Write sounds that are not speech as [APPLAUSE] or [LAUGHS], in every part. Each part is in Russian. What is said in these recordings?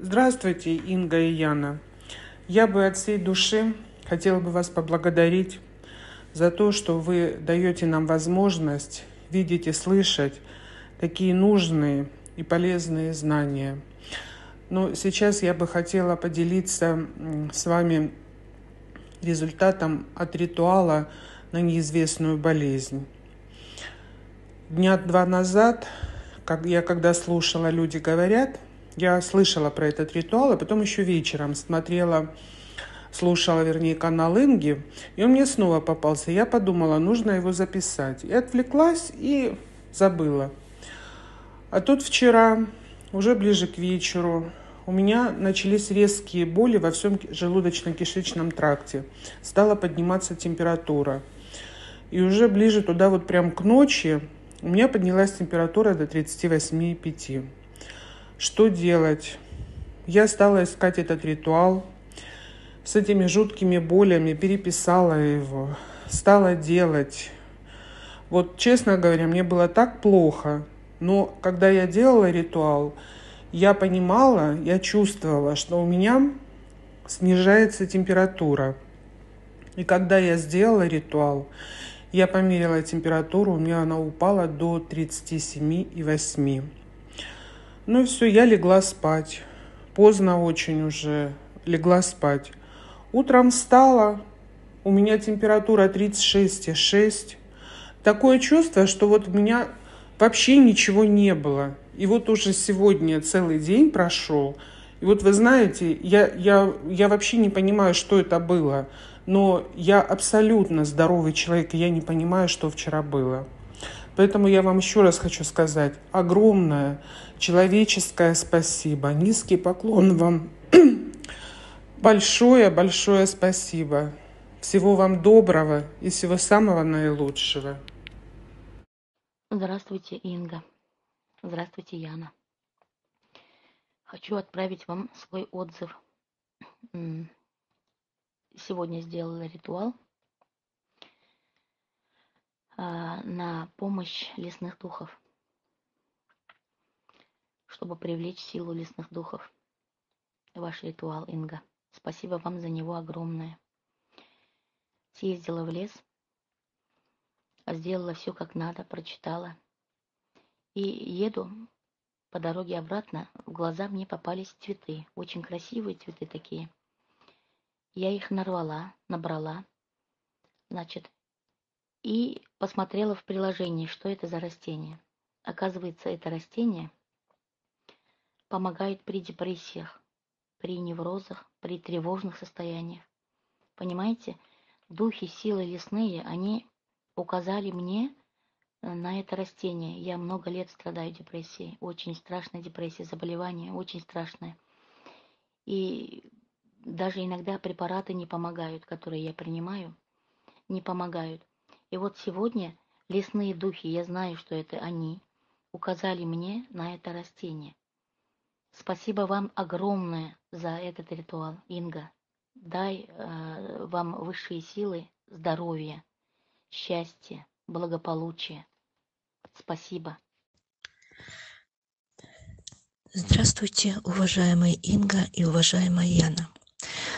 Здравствуйте, Инга и Яна. Я бы от всей души хотела бы вас поблагодарить за то, что вы даете нам возможность видеть и слышать такие нужные и полезные знания. Но сейчас я бы хотела поделиться с вами результатом от ритуала на неизвестную болезнь. Дня два назад, как я когда слушала «Люди говорят», я слышала про этот ритуал, а потом еще вечером смотрела, слушала, вернее, канал Инги, и он мне снова попался. Я подумала, нужно его записать. И отвлеклась, и забыла. А тут вчера, уже ближе к вечеру, у меня начались резкие боли во всем желудочно-кишечном тракте. Стала подниматься температура. И уже ближе туда, вот прям к ночи, у меня поднялась температура до 38,5. Что делать? Я стала искать этот ритуал с этими жуткими болями, переписала его, стала делать. Вот, честно говоря, мне было так плохо, но когда я делала ритуал, я понимала, я чувствовала, что у меня снижается температура. И когда я сделала ритуал, я померила температуру, у меня она упала до 37,8. Ну и все, я легла спать. Поздно очень уже легла спать. Утром встала, у меня температура 36,6. Такое чувство, что вот у меня вообще ничего не было. И вот уже сегодня целый день прошел. И вот вы знаете, я, я, я вообще не понимаю, что это было. Но я абсолютно здоровый человек, и я не понимаю, что вчера было. Поэтому я вам еще раз хочу сказать огромное человеческое спасибо, низкий поклон вам. [CLEARS THROAT] Большое-большое спасибо. Всего вам доброго и всего самого наилучшего. Здравствуйте, Инга. Здравствуйте, Яна. Хочу отправить вам свой отзыв. Сегодня сделала ритуал на помощь лесных духов, чтобы привлечь силу лесных духов. Ваш ритуал, Инга. Спасибо вам за него огромное. Съездила в лес, сделала все как надо, прочитала. И еду по дороге обратно, в глаза мне попались цветы, очень красивые цветы такие. Я их нарвала, набрала, значит, и посмотрела в приложении, что это за растение. Оказывается, это растение помогает при депрессиях, при неврозах, при тревожных состояниях. Понимаете, духи, силы лесные, они указали мне э, на это растение. Я много лет страдаю депрессией, очень страшная депрессия, заболевание, очень страшное. И даже иногда препараты не помогают, которые я принимаю, не помогают. И вот сегодня лесные духи, я знаю, что это они, указали мне на это растение. Спасибо вам огромное за этот ритуал, Инга. Дай э, вам высшие силы, здоровья, счастья, благополучия. Спасибо. Здравствуйте, уважаемая Инга и уважаемая Яна.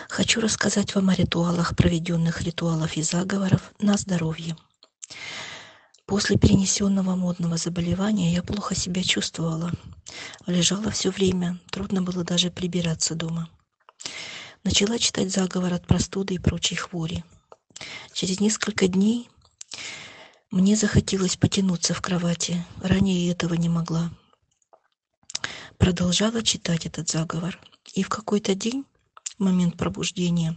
Хочу рассказать вам о ритуалах, проведенных ритуалов и заговоров на здоровье. После перенесенного модного заболевания я плохо себя чувствовала. Лежала все время, трудно было даже прибираться дома. Начала читать заговор от простуды и прочей хвори. Через несколько дней мне захотелось потянуться в кровати. Ранее этого не могла. Продолжала читать этот заговор. И в какой-то день в момент пробуждения,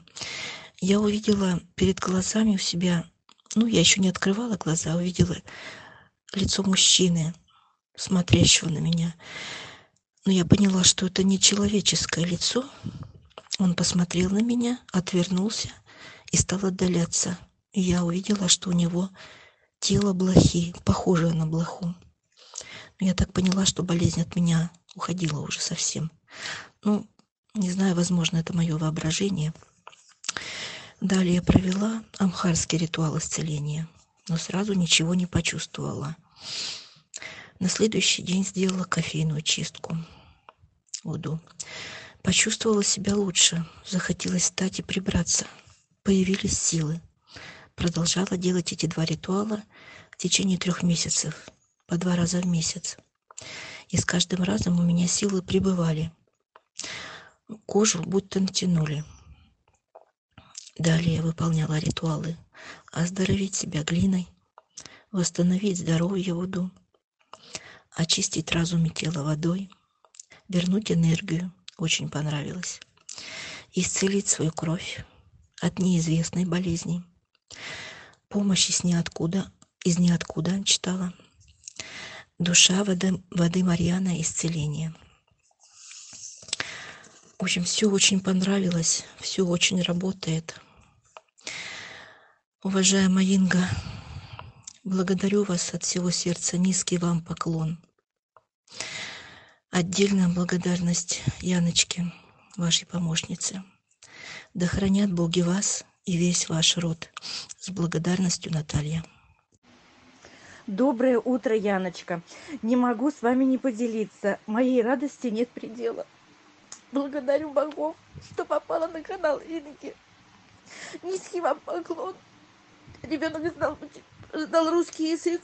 я увидела перед глазами у себя, ну, я еще не открывала глаза, а увидела лицо мужчины, смотрящего на меня. Но я поняла, что это не человеческое лицо. Он посмотрел на меня, отвернулся и стал отдаляться. И я увидела, что у него тело блохи, похожее на блоху. Но я так поняла, что болезнь от меня уходила уже совсем. Ну, не знаю, возможно, это мое воображение. Далее я провела амхарский ритуал исцеления, но сразу ничего не почувствовала. На следующий день сделала кофейную чистку. Уду. Почувствовала себя лучше, захотелось встать и прибраться. Появились силы. Продолжала делать эти два ритуала в течение трех месяцев, по два раза в месяц. И с каждым разом у меня силы прибывали. Кожу будто натянули. Далее выполняла ритуалы. Оздоровить себя глиной, восстановить здоровье воду, очистить разум и тело водой, вернуть энергию, очень понравилось, исцелить свою кровь от неизвестной болезни, помощь из ниоткуда, из ниоткуда читала, душа воды, воды Марьяна исцеление. В общем, все очень понравилось, все очень работает. Уважаемая Инга, благодарю вас от всего сердца, низкий вам поклон. Отдельная благодарность Яночке, вашей помощнице. Да хранят боги вас и весь ваш род. С благодарностью, Наталья. Доброе утро, Яночка. Не могу с вами не поделиться. Моей радости нет предела. Благодарю богов, что попала на канал Инги. Низкий вам поклон. Ребенок знал, знал русский язык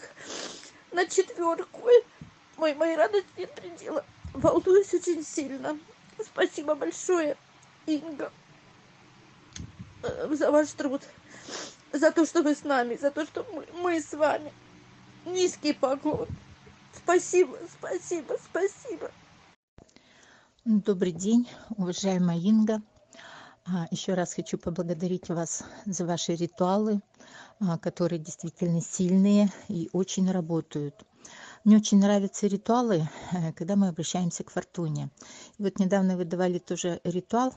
на четверку. Мой, моей радости нет предела. Волнуюсь очень сильно. Спасибо большое, Инга, за ваш труд, за то, что вы с нами, за то, что мы, мы с вами. Низкий поклон. Спасибо, спасибо, спасибо. Добрый день, уважаемая Инга. А, Еще раз хочу поблагодарить вас за ваши ритуалы, а, которые действительно сильные и очень работают. Мне очень нравятся ритуалы, э, когда мы обращаемся к фортуне. И вот недавно вы давали тоже ритуал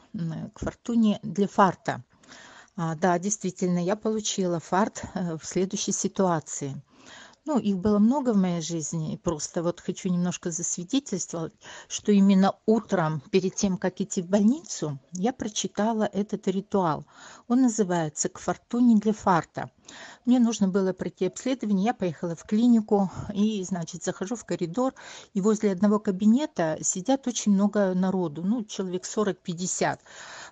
к фортуне для фарта. А, да, действительно, я получила фарт э, в следующей ситуации ну их было много в моей жизни и просто вот хочу немножко засвидетельствовать что именно утром перед тем как идти в больницу я прочитала этот ритуал. Он называется к фортуне для фарта мне нужно было пройти обследование я поехала в клинику и значит захожу в коридор и возле одного кабинета сидят очень много народу ну человек сорок пятьдесят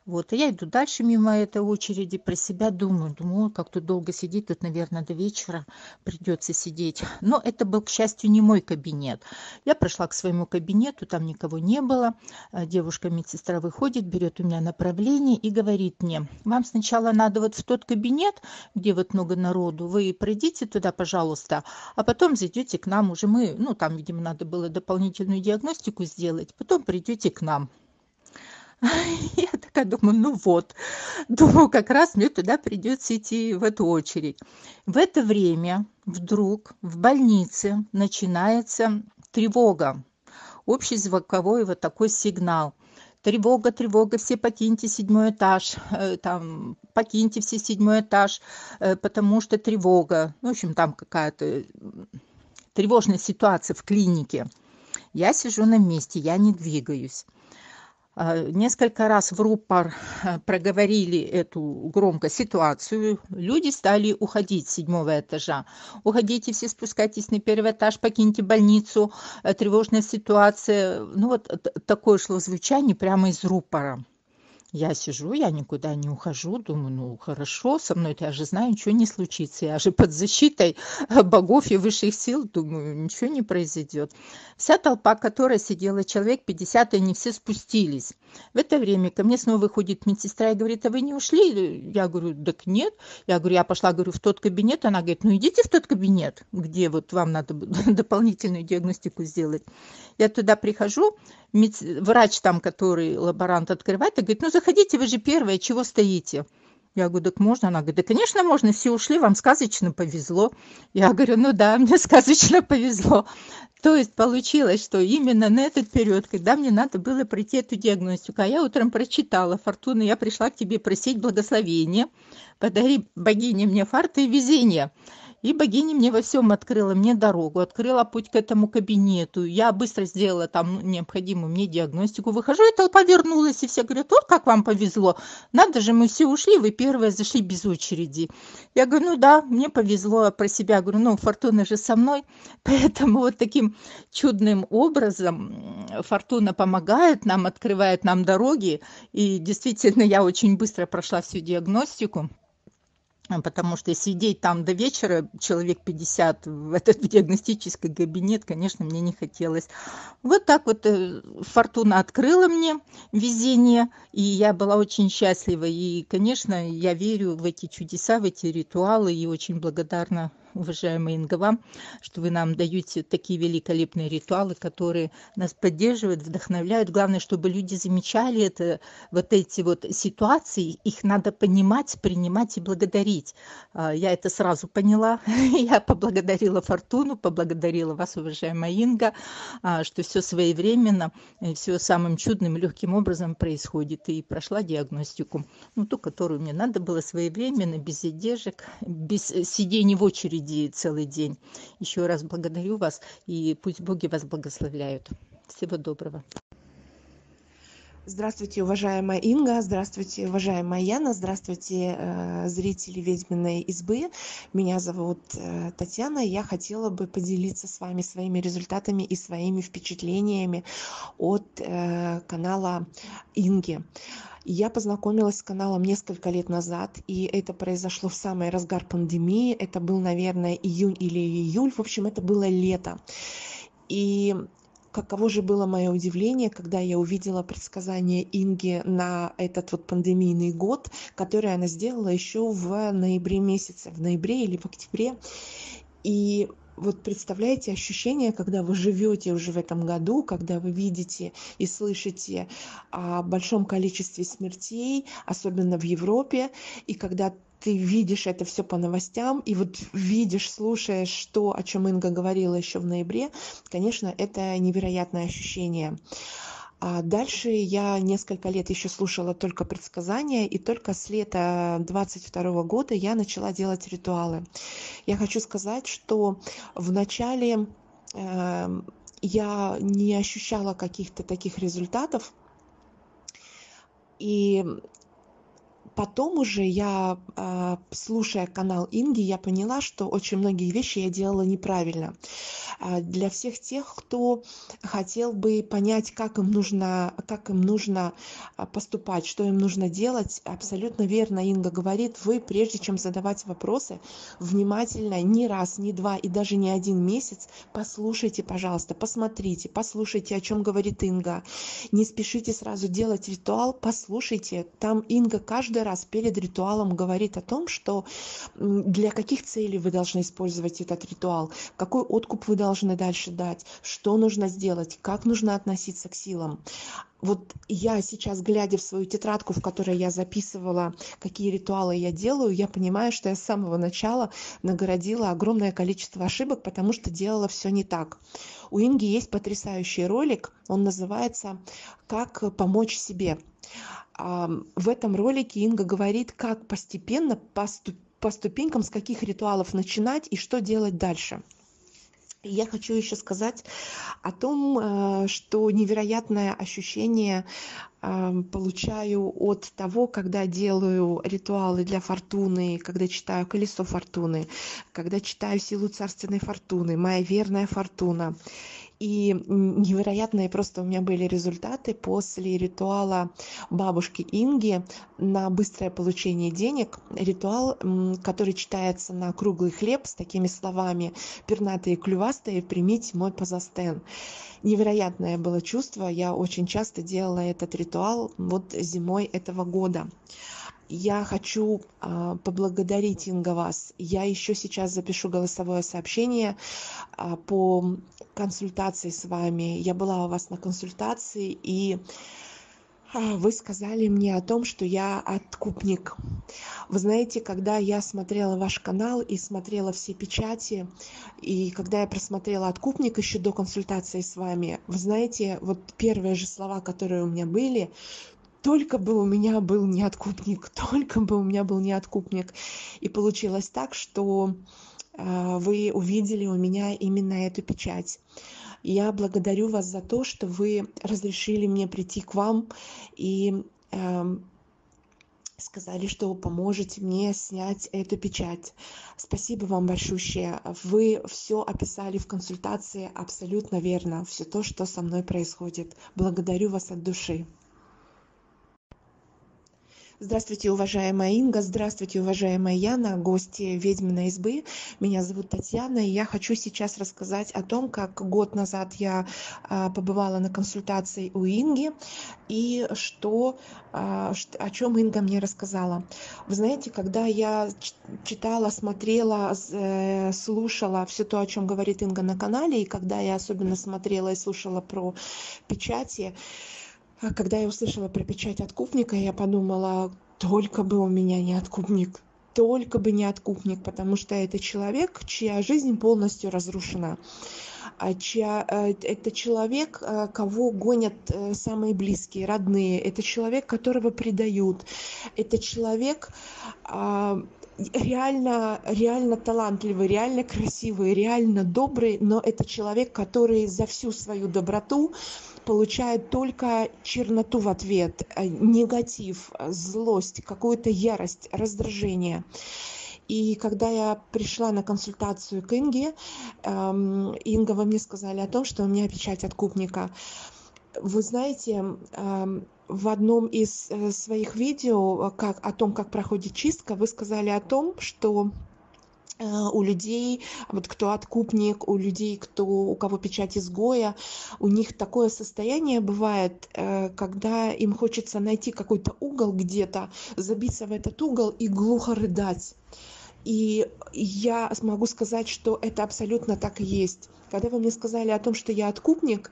вот и я иду дальше мимо этой очереди про себя думаю думаю как тут долго сидеть тут наверное до вечера придется сидеть но это был к счастью не мой кабинет. Я прошла к своему кабинету там никого не было. Э, девушка медсестра выходит берет у меня направление и говорит мне вам сначала надо вот в тот кабинет где вот много народу вы пройдите туда пожалуйста а потом зайдете к нам уже. Мы ну там видимо надо было дополнительную диагностику сделать потом придете к нам. [LAUGHS] Я такая думаю ну вот. Думаю как раз мне туда придется идти в эту очередь. В это время вдруг в больнице начинается тревога общий звуковой вот такой сигнал тревога тревога все покиньте седьмой этаж э, там покиньте все седьмой этаж э, потому что тревога ну, в общем там какая-то тревожная ситуация в клинике. Я сижу на месте я не двигаюсь несколько раз в рупор э, проговорили эту громко ситуацию. Люди стали уходить с седьмого этажа. Уходите все спускайтесь на первый этаж покиньте больницу э, тревожная ситуация. Ну вот такое шло звучание прямо из рупора я сижу я никуда не ухожу думаю ну хорошо со мной я же знаю ничего не случится я же под защитой богов и высших сил думаю ничего не произойдет вся толпа которая сидела человек пятьдесят и они все спустились. В это время ко мне снова выходит медсестра и говорит а вы не ушли? Я говорю так нет я говорю я пошла говорю в тот кабинет. Она говорит ну идите в тот кабинет где вот вам надо [LAUGHS] дополнительную диагностику сделать я туда прихожу врач там который лаборант открывает и говорит ну заходите вы же первая чего стоите? Я говорю так можно? Она говорит да конечно можно все ушли вам сказочно повезло я говорю ну да мне [LAUGHS] сказочно повезло то есть получилось что именно на этот период когда мне надо было пройти эту диагностику а я утром прочитала фортуна я пришла к тебе просить благословения. Подари богине мне фарта и везение И богиня мне во всем открыла мне дорогу, открыла путь к этому кабинету. Я быстро сделала там необходимую мне диагностику. Выхожу, и толпа вернулась, и все говорят, вот как вам повезло. Надо же, мы все ушли, вы первые зашли без очереди. Я говорю, ну да, мне повезло, а про себя говорю, ну, фортуна же со мной. [LAUGHS] Поэтому вот таким чудным образом фортуна помогает нам, открывает нам дороги. И действительно, я очень быстро прошла всю диагностику потому что сидеть там до вечера человек пятьдесят в этот [LAUGHS] диагностический кабинет конечно мне не хотелось. Вот так вот э, фортуна открыла мне везение и я была очень счастлива. И конечно я верю в эти чудеса в эти ритуалы и очень благодарна уважаемая Инга, вам, что вы нам даете такие великолепные ритуалы, которые нас поддерживают, вдохновляют. Главное, чтобы люди замечали это, вот эти вот ситуации, их надо понимать, принимать и благодарить. А, я это сразу поняла. [LAUGHS] Я поблагодарила Фортуну, поблагодарила вас, уважаемая Инга, а, что все своевременно, все самым чудным легким образом происходит. И прошла диагностику, ну, ту, которую мне надо было своевременно, без задержек, без сидений в очереди впереди целый день. Еще раз благодарю вас и пусть боги вас благословляют. Всего доброго. Здравствуйте, уважаемая Инга, здравствуйте, уважаемая Яна, здравствуйте, э, зрители ведьминой избы. Меня зовут э, Татьяна, я хотела бы поделиться с вами своими результатами и своими впечатлениями от э, канала Инги. Я познакомилась с каналом несколько лет назад, и это произошло в самый разгар пандемии. Это был, наверное, июнь или июль. В общем, это было лето. И каково же было мое удивление, когда я увидела предсказание Инги на этот вот пандемийный год, который она сделала еще в ноябре месяце, в ноябре или в октябре. И вот представляете ощущение, когда вы живете уже в этом году, когда вы видите и слышите о большом количестве смертей, особенно в Европе, и когда ты видишь это все по новостям, и вот видишь, слушаешь то, о чем Инга говорила еще в ноябре, конечно, это невероятное ощущение. А дальше я несколько лет еще слушала только предсказания, и только с лета 22 года я начала делать ритуалы. Я хочу сказать, что в начале э, я не ощущала каких-то таких результатов, и потом уже я, а, слушая канал Инги, я поняла, что очень многие вещи я делала неправильно. А, для всех тех, кто хотел бы понять, как им нужно, как им нужно а, поступать, что им нужно делать, абсолютно верно Инга говорит, вы, прежде чем задавать вопросы, внимательно, не раз, не два и даже не один месяц послушайте, пожалуйста, посмотрите, послушайте, о чем говорит Инга. Не спешите сразу делать ритуал, послушайте. Там Инга каждый раз перед ритуалом говорит о том, что для каких целей вы должны использовать этот ритуал, какой откуп вы должны дальше дать, что нужно сделать, как нужно относиться к силам. Вот я сейчас, глядя в свою тетрадку, в которой я записывала, какие ритуалы я делаю, я понимаю, что я с самого начала нагородила огромное количество ошибок, потому что делала все не так. У Инги есть потрясающий ролик, он называется «Как помочь себе» в этом ролике Инга говорит, как постепенно, по, ступ по ступенькам, с каких ритуалов начинать и что делать дальше. Я хочу еще сказать о том, э, что невероятное ощущение получаю от того, когда делаю ритуалы для фортуны, когда читаю колесо фортуны, когда читаю силу царственной фортуны, моя верная фортуна и невероятные просто у меня были результаты после ритуала бабушки Инги на быстрое получение денег. Ритуал, который читается на круглый хлеб с такими словами «Пернатые клювастые, примите мой позастен». Невероятное было чувство. Я очень часто делала этот ритуал вот зимой этого года я хочу а, поблагодарить инга вас я еще сейчас запишу голосовое сообщение а, по консультации с вами я была у вас на консультации и а, вы сказали мне о том, что я откупник. Вы знаете, когда я смотрела ваш канал и смотрела все печати, и когда я просмотрела откупник еще до консультации с вами, вы знаете, вот первые же слова, которые у меня были, только бы у меня был неоткупник, [LAUGHS] только бы у меня был неоткупник. И получилось так, что вы увидели у меня именно эту печать. Я благодарю вас за то, что вы разрешили мне прийти к вам и эм, сказали, что поможете мне снять эту печать. Спасибо вам большое. Вы все описали в консультации абсолютно верно. Все то, что со мной происходит. Благодарю вас от души. Здравствуйте, уважаемая Инга, здравствуйте, уважаемая Яна, гости ведьминой избы. Меня зовут Татьяна, и я хочу сейчас рассказать о том, как год назад я а, побывала на консультации у Инги, и что, а, о чем Инга мне рассказала. Вы знаете, когда я читала, смотрела, э, слушала все то, о чем говорит Инга на канале, и когда я особенно смотрела и слушала про печати, а когда я услышала про печать откупника, я подумала, только бы у меня не откупник, только бы не откупник, потому что это человек, чья жизнь полностью разрушена. А чья, э, это человек, э, кого гонят э, самые близкие, родные. Это человек, которого предают. Это человек, а, реально, реально талантливый, реально красивый, реально добрый, но это человек, который за всю свою доброту получает только черноту в ответ, э, негатив, злость, какую-то ярость, раздражение. И когда я пришла на консультацию к Инге, эм, Инга во мне сказали о том, что у меня печать откупника. Вы знаете, эм, в одном из э, своих видео как, о том, как проходит чистка, вы сказали о том, что Э, у людей, вот кто откупник, у людей, кто, у кого печать изгоя, у них такое состояние бывает, э, когда им хочется найти какой-то угол где-то, забиться в этот угол и глухо рыдать. И я могу сказать, что это абсолютно так и есть. Когда вы мне сказали о том, что я откупник,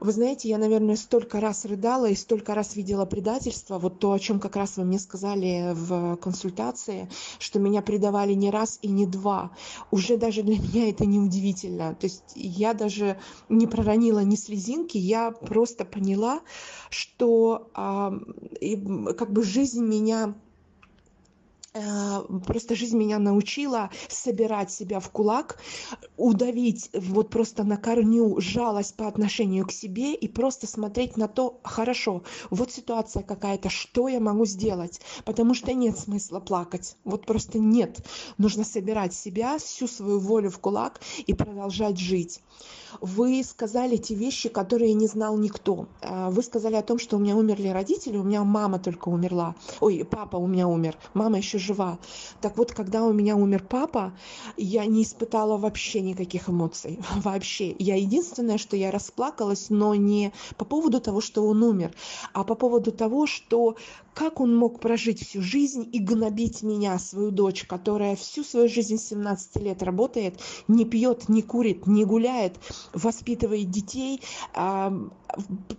вы знаете, я, наверное, столько раз рыдала и столько раз видела предательство, вот то, о чем как раз вы мне сказали в консультации, что меня предавали не раз и не два. Уже даже для меня это не удивительно. То есть я даже не проронила ни слезинки, я просто поняла, что э, как бы жизнь меня просто жизнь меня научила собирать себя в кулак, удавить вот просто на корню жалость по отношению к себе и просто смотреть на то, хорошо, вот ситуация какая-то, что я могу сделать, потому что нет смысла плакать, вот просто нет. Нужно собирать себя, всю свою волю в кулак и продолжать жить. Вы сказали те вещи, которые не знал никто. Э, вы сказали о том, что у меня умерли родители, у меня мама только умерла. Ой, папа у меня умер, мама еще жива. Так вот, когда у меня умер папа, я не испытала вообще никаких эмоций. [LAUGHS] Вообще. Я единственное, что я расплакалась, но не по поводу того, что он умер, а по поводу того, что как он мог прожить всю жизнь и гнобить меня, свою дочь, которая всю свою жизнь с 17 лет работает, не пьет, не курит, не гуляет, воспитывает детей,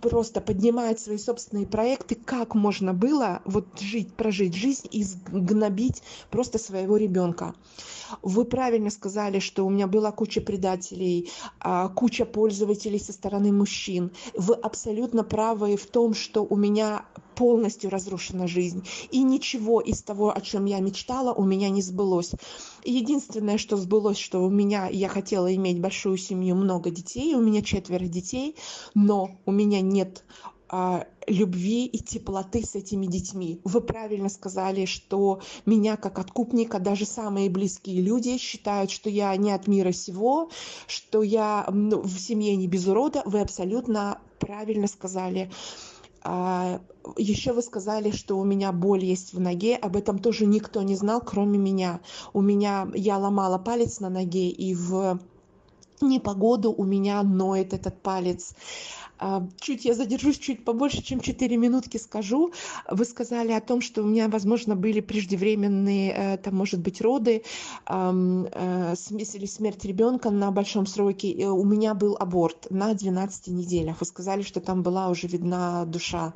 просто поднимает свои собственные проекты, как можно было вот жить, прожить жизнь и гнобить просто своего ребенка. Вы правильно сказали, что у меня была куча предателей, а, куча пользователей со стороны мужчин. Вы абсолютно правы в том, что у меня полностью разрушена жизнь. И ничего из того, о чем я мечтала, у меня не сбылось. Единственное, что сбылось, что у меня, я хотела иметь большую семью, много детей, у меня четверо детей, но у меня нет а, любви и теплоты с этими детьми. Вы правильно сказали, что меня как откупника даже самые близкие люди считают, что я не от мира сего, что я в семье не без урода. Вы абсолютно правильно сказали. А, еще вы сказали, что у меня боль есть в ноге. Об этом тоже никто не знал, кроме меня. У меня я ломала палец на ноге и в непогоду у меня ноет этот палец. А, чуть я задержусь чуть побольше, чем 4 минутки скажу. Вы сказали о том, что у меня, возможно, были преждевременные, э, там, может быть, роды э, или смерть ребенка на большом сроке. У меня был аборт на 12 неделях. Вы сказали, что там была уже видна душа.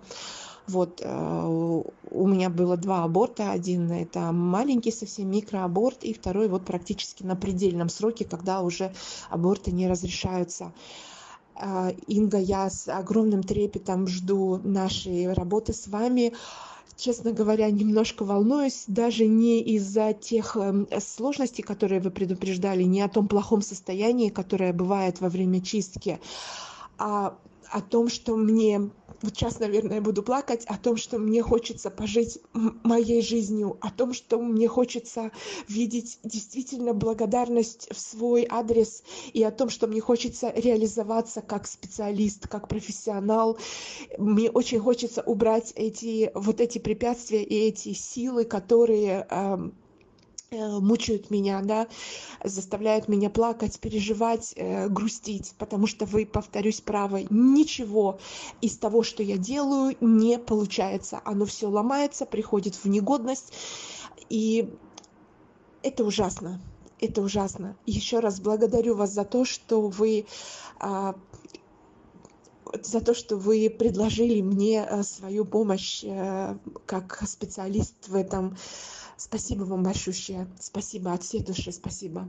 Вот, у меня было два аборта. Один это маленький совсем микроаборт, и второй вот практически на предельном сроке, когда уже аборты не разрешаются. А, Инга, я с огромным трепетом жду нашей работы с вами. честно говоря, немножко волнуюсь, даже не из-за тех эм, сложностей, которые вы предупреждали, не о том плохом состоянии, которое бывает во время чистки, а о том, что мне вот сейчас, наверное, я буду плакать о том, что мне хочется пожить моей жизнью, о том, что мне хочется видеть действительно благодарность в свой адрес и о том, что мне хочется реализоваться как специалист, как профессионал. Мне очень хочется убрать эти вот эти препятствия и эти силы, которые эм, мучают меня, да, заставляют меня плакать, переживать, э, грустить, потому что вы, повторюсь, правы, ничего из того, что я делаю, не получается. Оно все ломается, приходит в негодность, и это ужасно. Это ужасно. Еще раз благодарю вас за то, что вы а, за то, что вы предложили мне э, свою помощь как специалист в этом Спасибо вам большое. Спасибо от всей души. Спасибо.